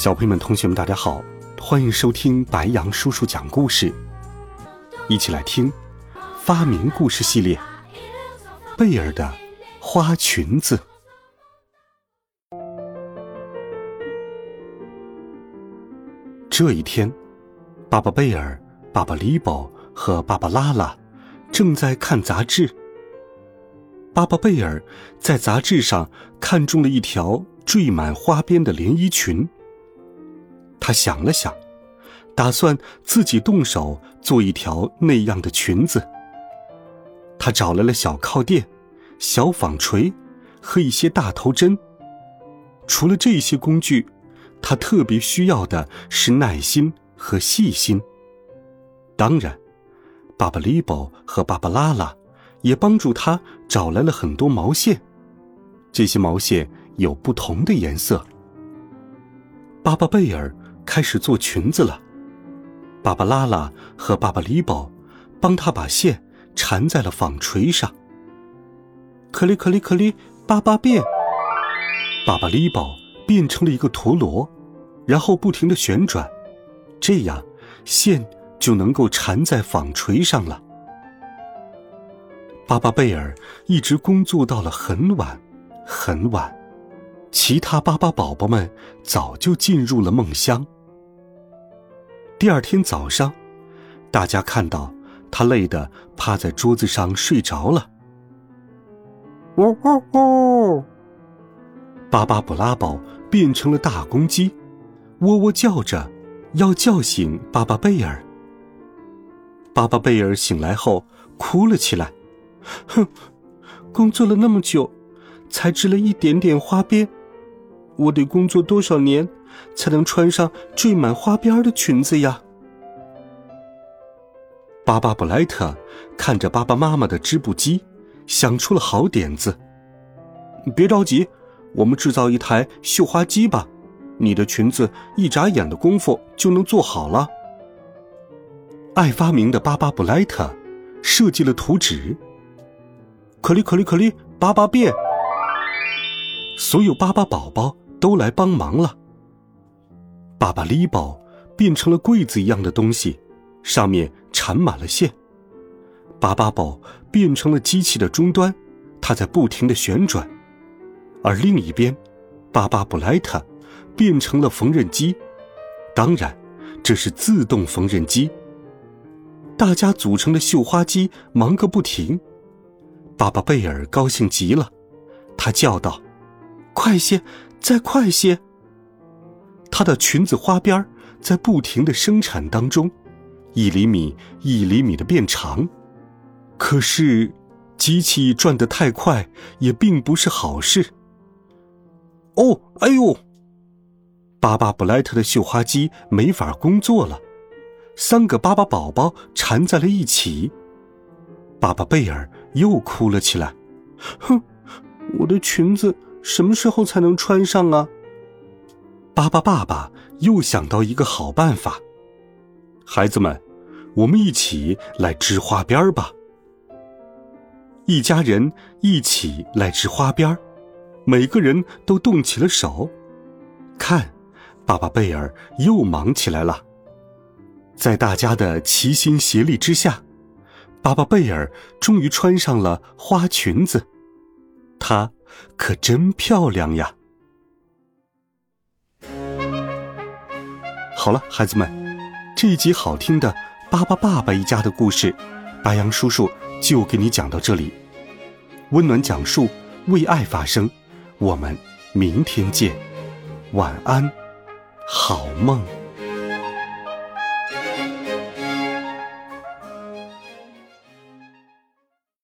小朋友们、同学们，大家好，欢迎收听白羊叔叔讲故事，一起来听发明故事系列《贝尔的花裙子》。这一天，爸爸贝尔、爸爸里宝和爸爸拉拉正在看杂志。爸爸贝尔在杂志上看中了一条缀满花边的连衣裙。他想了想，打算自己动手做一条那样的裙子。他找来了小靠垫、小纺锤和一些大头针。除了这些工具，他特别需要的是耐心和细心。当然，爸爸利宝和爸爸拉拉也帮助他找来了很多毛线，这些毛线有不同的颜色。巴巴贝尔。开始做裙子了，巴巴拉拉和爸爸里宝帮他把线缠在了纺锤上。可里可里可里，爸爸变，巴巴里宝变成了一个陀螺，然后不停的旋转，这样线就能够缠在纺锤上了。巴巴贝尔一直工作到了很晚，很晚，其他巴巴宝宝们早就进入了梦乡。第二天早上，大家看到他累得趴在桌子上睡着了。呜呜呜！巴巴布拉宝变成了大公鸡，喔喔叫着，要叫醒巴巴贝尔。巴巴贝尔醒来后哭了起来：“哼，工作了那么久，才织了一点点花边，我得工作多少年？”才能穿上缀满花边的裙子呀！巴巴布莱特看着爸爸妈妈的织布机，想出了好点子。别着急，我们制造一台绣花机吧，你的裙子一眨眼的功夫就能做好了。爱发明的巴巴布莱特设计了图纸。可里可里可里，巴巴变！所有巴巴宝宝都来帮忙了。爸爸里宝变成了柜子一样的东西，上面缠满了线。巴巴宝变成了机器的终端，它在不停的旋转。而另一边，巴巴布莱特变成了缝纫机，当然，这是自动缝纫机。大家组成的绣花机忙个不停。巴巴贝尔高兴极了，他叫道：“快些，再快些！”她的裙子花边在不停的生产当中，一厘米一厘米的变长。可是，机器转得太快也并不是好事。哦，哎呦！巴巴布莱特的绣花机没法工作了，三个巴巴宝宝缠在了一起。巴巴贝尔又哭了起来。哼，我的裙子什么时候才能穿上啊？巴巴爸爸又想到一个好办法，孩子们，我们一起来织花边吧。一家人一起来织花边每个人都动起了手。看，巴巴贝尔又忙起来了。在大家的齐心协力之下，巴巴贝尔终于穿上了花裙子，他可真漂亮呀！好了，孩子们，这一集好听的巴巴爸爸一家的故事，白羊叔叔就给你讲到这里。温暖讲述，为爱发声，我们明天见，晚安，好梦。